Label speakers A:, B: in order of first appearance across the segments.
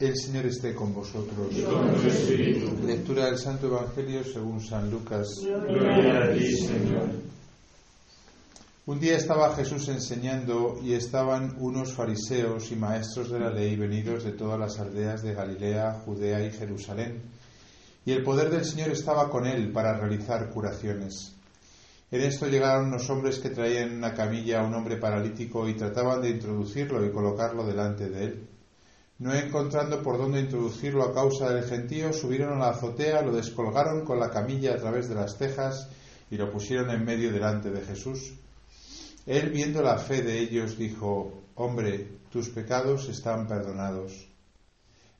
A: El Señor esté con vosotros.
B: Con.
A: Lectura del Santo Evangelio según San Lucas.
B: Gloria a ti, Señor.
A: Un día estaba Jesús enseñando y estaban unos fariseos y maestros de la ley venidos de todas las aldeas de Galilea, Judea y Jerusalén. Y el poder del Señor estaba con él para realizar curaciones. En esto llegaron unos hombres que traían en una camilla a un hombre paralítico y trataban de introducirlo y colocarlo delante de él. No encontrando por dónde introducirlo a causa del gentío, subieron a la azotea, lo descolgaron con la camilla a través de las tejas y lo pusieron en medio delante de Jesús. Él, viendo la fe de ellos, dijo, Hombre, tus pecados están perdonados.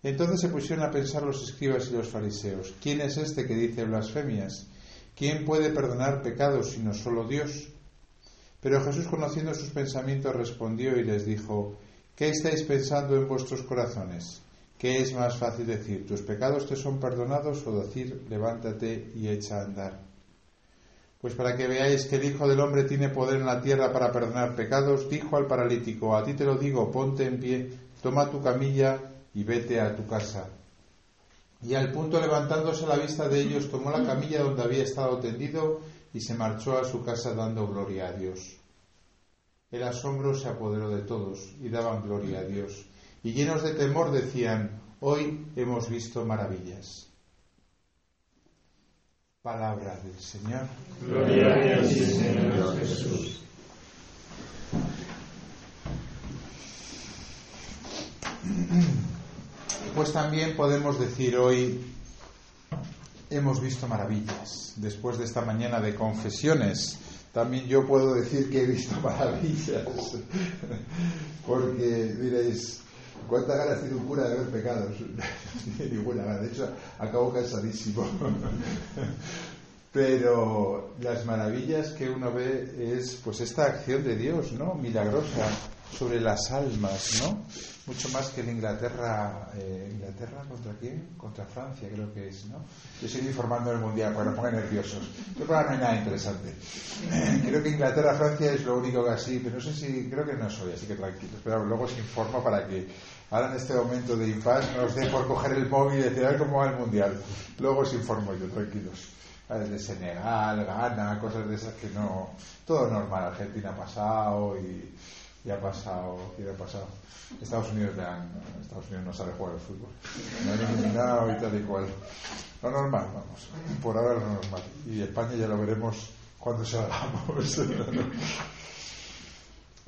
A: Entonces se pusieron a pensar los escribas y los fariseos, ¿quién es este que dice blasfemias? ¿Quién puede perdonar pecados sino solo Dios? Pero Jesús, conociendo sus pensamientos, respondió y les dijo, ¿qué estáis pensando en vuestros corazones? ¿Qué es más fácil decir, tus pecados te son perdonados o decir, levántate y echa a andar? Pues para que veáis que el Hijo del Hombre tiene poder en la tierra para perdonar pecados, dijo al paralítico, a ti te lo digo, ponte en pie, toma tu camilla y vete a tu casa. Y al punto levantándose a la vista de ellos, tomó la camilla donde había estado tendido y se marchó a su casa dando gloria a Dios. El asombro se apoderó de todos y daban gloria a Dios. Y llenos de temor decían, hoy hemos visto maravillas. Palabra del Señor.
B: Gloria a ti, Señor Jesús.
A: Pues también podemos decir hoy, hemos visto maravillas. Después de esta mañana de confesiones, también yo puedo decir que he visto maravillas. Porque diréis, ¿cuántas ganas tiene un cura de ver pecados? Ninguna gana. De hecho, acabo cansadísimo. Pero las maravillas que uno ve es pues esta acción de Dios, ¿no? Milagrosa sobre las almas, ¿no? Mucho más que en Inglaterra, eh, Inglaterra contra quién? Contra Francia, creo que es, ¿no? Yo estoy informando del mundial, para no pongan nerviosos. Yo creo que no hay nada interesante. Creo que Inglaterra, Francia es lo único que así, pero no sé si, creo que no soy, así que tranquilos. Pero luego os informo para que ahora en este momento de impas no os dé por coger el móvil y decir a ver cómo va el mundial. Luego os informo yo, tranquilos de Senegal, Ghana, cosas de esas que no. Todo normal. Argentina ha pasado y, y ha pasado. ¿Quién ha pasado? Estados Unidos le han. Estados Unidos no sabe jugar al fútbol. No han eliminado y tal y cual. Lo normal, vamos. Por ahora lo normal. Y España ya lo veremos cuando salgamos.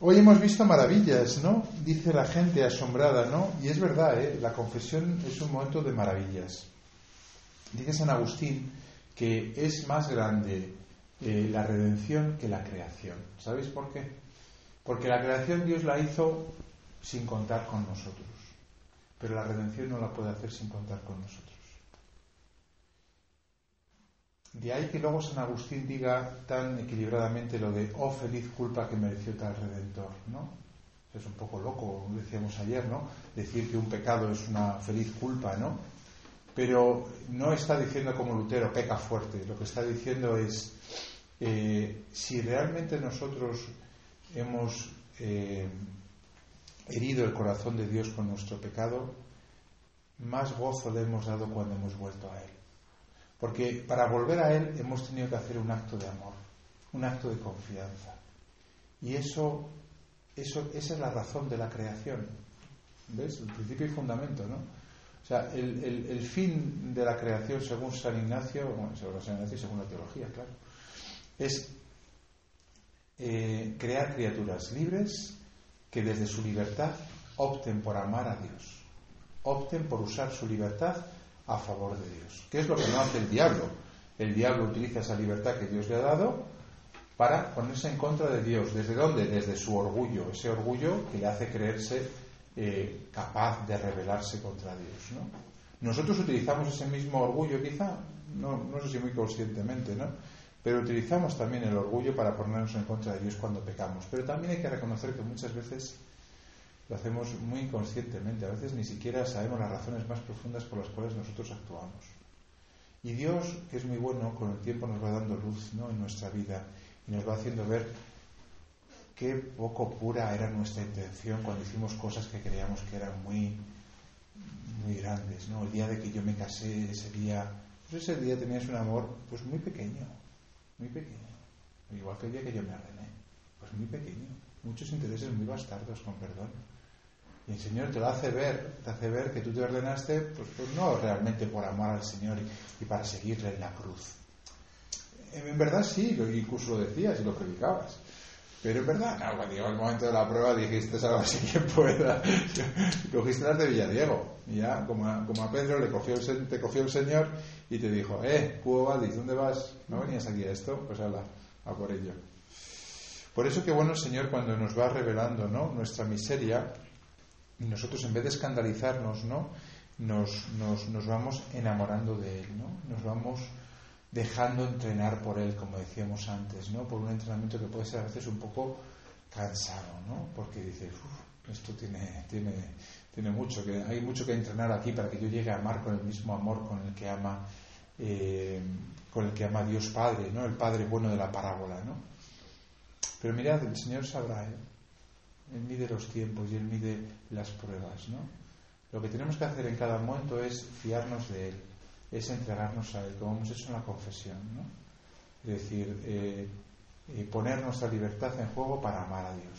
A: Hoy hemos visto maravillas, ¿no? Dice la gente asombrada, ¿no? Y es verdad, ¿eh? La confesión es un momento de maravillas. Dice San Agustín que es más grande eh, la redención que la creación. ¿Sabéis por qué? Porque la creación Dios la hizo sin contar con nosotros, pero la redención no la puede hacer sin contar con nosotros. De ahí que luego San Agustín diga tan equilibradamente lo de, oh feliz culpa que mereció tal redentor, ¿no? Es un poco loco, decíamos ayer, ¿no? Decir que un pecado es una feliz culpa, ¿no? pero no está diciendo como Lutero, peca fuerte. Lo que está diciendo es, eh, si realmente nosotros hemos eh, herido el corazón de Dios con nuestro pecado, más gozo le hemos dado cuando hemos vuelto a Él. Porque para volver a Él hemos tenido que hacer un acto de amor, un acto de confianza. Y eso, eso esa es la razón de la creación. ¿Ves? El principio y fundamento, ¿no? O sea, el, el, el, fin de la creación, según San Ignacio, bueno, según San Ignacio según la teología, claro, es eh, crear criaturas libres que desde su libertad opten por amar a Dios, opten por usar su libertad a favor de Dios. ¿Qué es lo que no hace el diablo? El diablo utiliza esa libertad que Dios le ha dado para ponerse en contra de Dios. ¿Desde dónde? Desde su orgullo, ese orgullo que le hace creerse eh, capaz de rebelarse contra Dios. ¿no? Nosotros utilizamos ese mismo orgullo, quizá, no sé si muy conscientemente, ¿no? Pero utilizamos también el orgullo para ponernos en contra de Dios cuando pecamos. Pero también hay que reconocer que muchas veces lo hacemos muy inconscientemente, a veces ni siquiera sabemos las razones más profundas por las cuales nosotros actuamos. Y Dios, que es muy bueno, con el tiempo nos va dando luz ¿no? en nuestra vida y nos va haciendo ver qué poco pura era nuestra intención cuando hicimos cosas que creíamos que eran muy, muy grandes, ¿no? El día de que yo me casé, ese día, pues ese día tenías un amor pues muy pequeño, muy pequeño, igual que el día que yo me ordené, pues muy pequeño, muchos intereses muy bastardos, con perdón. Y el Señor te lo hace ver, te hace ver que tú te ordenaste, pues, pues no realmente por amor al Señor y, para seguirle en la cruz. En verdad sí, incluso lo decías y lo predicabas. Pero en verdad, no, cuando llegó el momento de la prueba dijiste, algo así quien pueda. Cogiste las de Villadiego. Y ya, como a, como a Pedro, le cogió el, te cogió el Señor y te dijo, eh, Valdis, ¿dónde vas? ¿No venías aquí a esto? Pues habla, a por ello. Por eso que bueno el Señor cuando nos va revelando ¿no? nuestra miseria, nosotros en vez de escandalizarnos, ¿no? Nos, nos, nos vamos enamorando de Él, ¿no? Nos vamos dejando entrenar por él, como decíamos antes, ¿no? Por un entrenamiento que puede ser a veces un poco cansado, ¿no? Porque dices, esto tiene, tiene, tiene mucho, que hay mucho que entrenar aquí para que yo llegue a amar con el mismo amor con el que ama, eh, con el que ama Dios Padre, ¿no? El Padre bueno de la parábola, ¿no? Pero mirad, el Señor sabrá, ¿eh? Él mide los tiempos y Él mide las pruebas, ¿no? Lo que tenemos que hacer en cada momento es fiarnos de Él es entregarnos a Él, como hemos hecho en la confesión. ¿no? Es decir, eh, eh, poner nuestra libertad en juego para amar a Dios.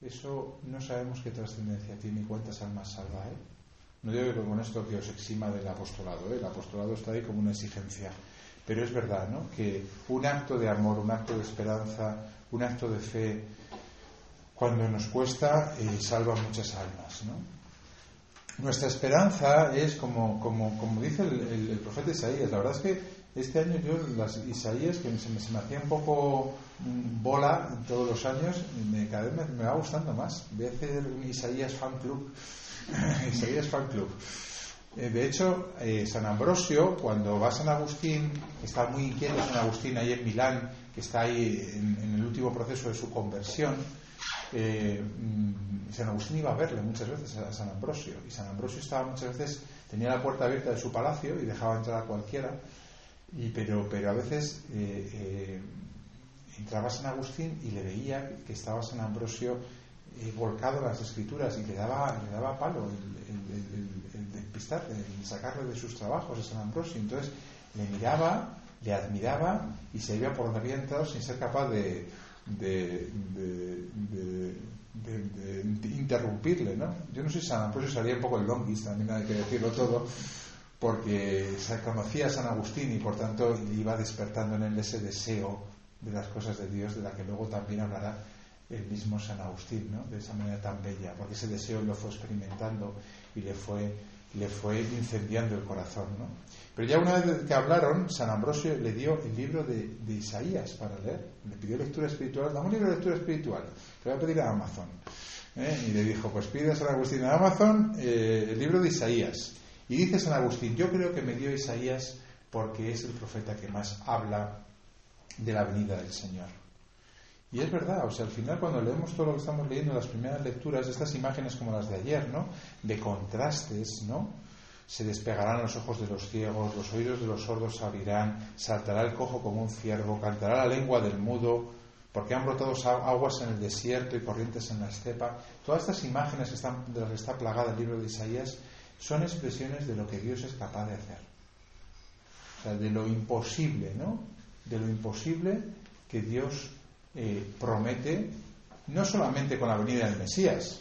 A: Eso no sabemos qué trascendencia tiene y cuántas almas salva. ¿eh? No digo que con esto que os exima del apostolado, ¿eh? el apostolado está ahí como una exigencia. Pero es verdad ¿no? que un acto de amor, un acto de esperanza, un acto de fe, cuando nos cuesta, eh, salva muchas almas. ¿no? Nuestra esperanza es, como, como, como dice el, profeta Isaías, la verdad es que este año yo, las Isaías, que se me, se me hacía un poco mm, bola todos los años, me, cada vez me, va gustando más. Voy a hacer un Isaías Fan Club. Isaías Fan Club. Eh, de hecho, eh, San Ambrosio, cuando va a San Agustín, está muy inquieto San Agustín ahí en Milán, que está ahí en el último proceso de su conversión, eh, San Agustín iba a verle muchas veces a San Ambrosio y San Ambrosio estaba muchas veces tenía la puerta abierta de su palacio y dejaba entrar a cualquiera y pero pero a veces eh, eh, entraba San Agustín y le veía que estaba San Ambrosio volcado en las escrituras y le daba le daba palo el, el, el sacarle de sus trabajos a San Ambrosio. Entonces le miraba le admiraba y se veía por donde había entrado sin ser capaz de de, interrumpirle, ¿no? Yo no sé si San Ambrosio salía un poco el longis, también hay que decirlo todo, porque se conocía a San Agustín y por tanto iba despertando en él ese deseo de las cosas de Dios, de la que luego también hablará el mismo San Agustín, ¿no? De esa manera tan bella, porque ese deseo lo fue experimentando y le fue, le fue incendiando el corazón, ¿no? Pero ya una vez que hablaron, San Ambrosio le dio el libro de, Isaías para leer. Le pidió lectura espiritual. Dame un libro de lectura espiritual. Te voy a pedir a Amazon. ¿eh? Y le dijo, pues pide a San Agustín a Amazon eh, el libro de Isaías. Y dice San Agustín, yo creo que me dio Isaías porque es el profeta que más habla de la venida del Señor. Y es verdad, o sea, al final cuando leemos todo lo que estamos leyendo en las primeras lecturas, estas imágenes como las de ayer, ¿no? De contrastes, ¿no? se despegarán los ojos de los ciegos, los oídos de los sordos se abrirán, saltará el cojo como un ciervo, cantará la lengua del mudo, porque han brotado aguas en el desierto y corrientes en la estepa. Todas estas imágenes de las que está plagada el libro de Isaías son expresiones de lo que Dios es capaz de hacer. O sea, de lo imposible, ¿no? De lo imposible que Dios eh, promete, no solamente con la venida del Mesías,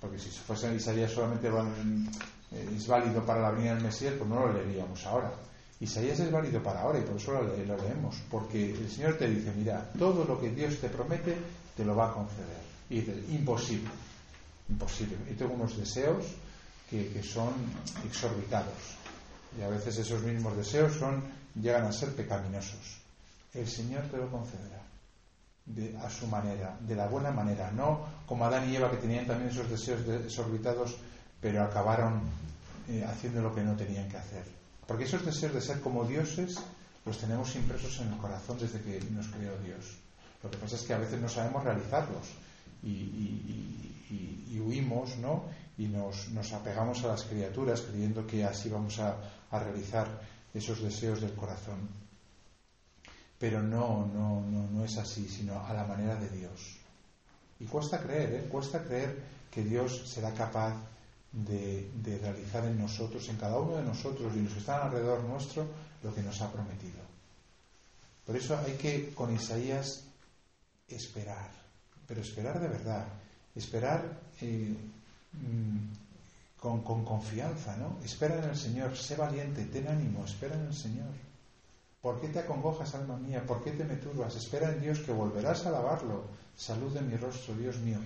A: porque si fuese Isaías solamente eh, es válido para la venida del Mesías, pues no lo leeríamos ahora. Isaías es válido para ahora y por eso lo, leemos, porque el Señor te dice, mira, todo lo que Dios te promete te lo va a conceder. Y dice, imposible, imposible. Y tengo unos deseos que, que, son exorbitados. Y a veces esos mismos deseos son, llegan a ser pecaminosos. El Señor te lo concederá. De, a su manera, de la buena manera, no como Adán y Eva que tenían también esos deseos desorbitados pero acabaron eh, haciendo lo que no tenían que hacer. Porque esos deseos de ser como dioses los tenemos impresos en el corazón desde que nos creó Dios. Lo que pasa es que a veces no sabemos realizarlos y, huimos, ¿no? Y nos, apegamos a las criaturas creyendo que así vamos a realizar esos deseos del corazón. Pero no, no, no, no es así, sino a la manera de Dios. Y cuesta creer, ¿eh? Cuesta creer que Dios será capaz de, de, realizar en nosotros, en cada uno de nosotros y en los que están alrededor nuestro, lo que nos ha prometido. Por eso hay que, con Isaías, esperar, pero esperar de verdad, esperar eh, mm, con, con, confianza, ¿no? Espera en el Señor, sé valiente, ten ánimo, espera en el Señor. ¿Por qué te acongojas, alma mía? ¿Por qué te me turbas? Espera en Dios que volverás a alabarlo. Salud de mi rostro, Dios mío.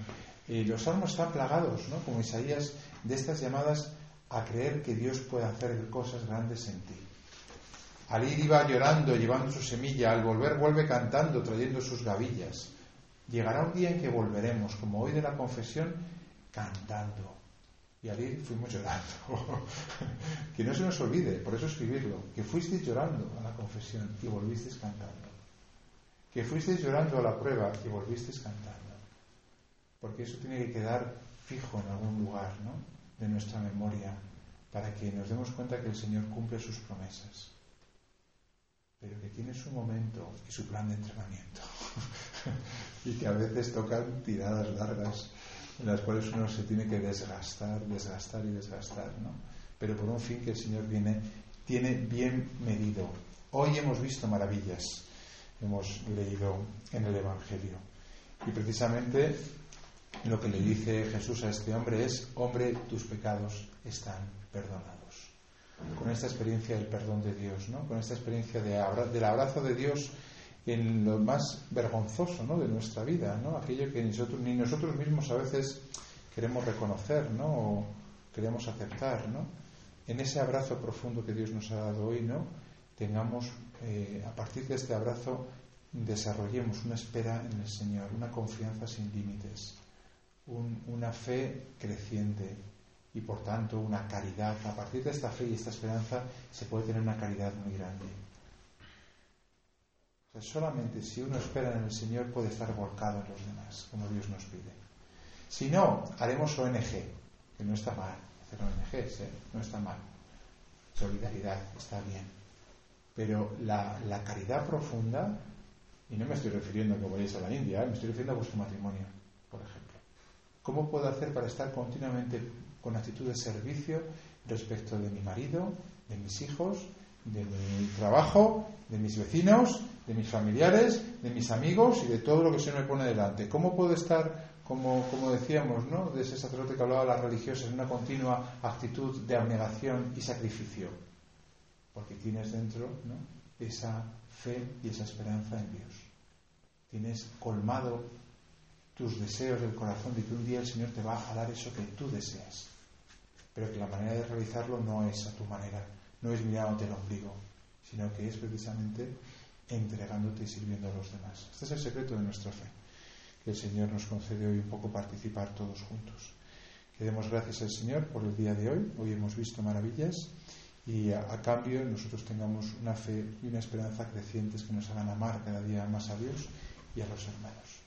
A: Y los salmos están plagados, ¿no? Como Isaías, de estas llamadas a creer que Dios puede hacer cosas grandes en ti. Al ir iba llorando, llevando su semilla, al volver vuelve cantando, trayendo sus gavillas. Llegará un día en que volveremos, como hoy de la confesión, cantando. Y al ir fuimos llorando. que no se nos olvide, por eso escribirlo, que fuisteis llorando a la confesión y volvisteis cantando. Que fuisteis llorando a la prueba y volvisteis cantando. Porque eso tiene que quedar fijo en algún lugar ¿no? de nuestra memoria para que nos demos cuenta que el Señor cumple sus promesas pero que tiene su momento y su plan de entrenamiento. y que a veces tocan tiradas largas en las cuales uno se tiene que desgastar, desgastar y desgastar, ¿no? Pero por un fin que el Señor viene, tiene bien medido. Hoy hemos visto maravillas, hemos leído en el Evangelio. Y precisamente lo que le dice Jesús a este hombre es, hombre, tus pecados están perdonados con esta experiencia del perdón de Dios, ¿no? con esta experiencia de del abrazo de Dios en lo más vergonzoso de nuestra vida, ¿no? aquello que nosotros, ni nosotros mismos a veces queremos reconocer ¿no? o queremos aceptar. ¿no? En ese abrazo profundo que Dios nos ha dado hoy, ¿no? tengamos, eh, a partir de este abrazo, desarrollemos una espera en el Señor, una confianza sin límites, una fe creciente, y por tanto una caridad. A partir de esta fe y esta esperanza se puede tener una caridad muy grande. Solamente si uno espera en el Señor puede estar volcado en los demás, como Dios nos pide. Si no, haremos ONG, que no está mal. Hacer ONG, no está mal. Solidaridad, está bien. Pero la, caridad profunda, y no me estoy refiriendo a que vayáis a la India, me estoy refiriendo a vuestro matrimonio, por ejemplo. ¿Cómo puedo hacer para estar continuamente con actitud de servicio respecto de mi marido, de mis hijos, de mi trabajo, de mis vecinos, de mis familiares, de mis amigos y de todo lo que se me pone delante. ¿Cómo puedo estar, como, como decíamos, ¿no? de ese sacerdote que hablaba de las religiosas, en una continua actitud de abnegación y sacrificio? Porque tienes dentro ¿no? esa fe y esa esperanza en Dios. Tienes colmado tus deseos del corazón de que un día el Señor te va a dar eso que tú deseas pero que la manera de realizarlo no es a tu manera, no es mirándote el ombligo, sino que es precisamente entregándote y sirviendo a los demás. Este es el secreto de nuestra fe, que el Señor nos concede hoy un poco participar todos juntos. Que demos gracias al Señor por el día de hoy, hoy hemos visto maravillas y a, a cambio nosotros tengamos una fe y una esperanza crecientes que nos hagan amar cada día más a Dios y a los hermanos.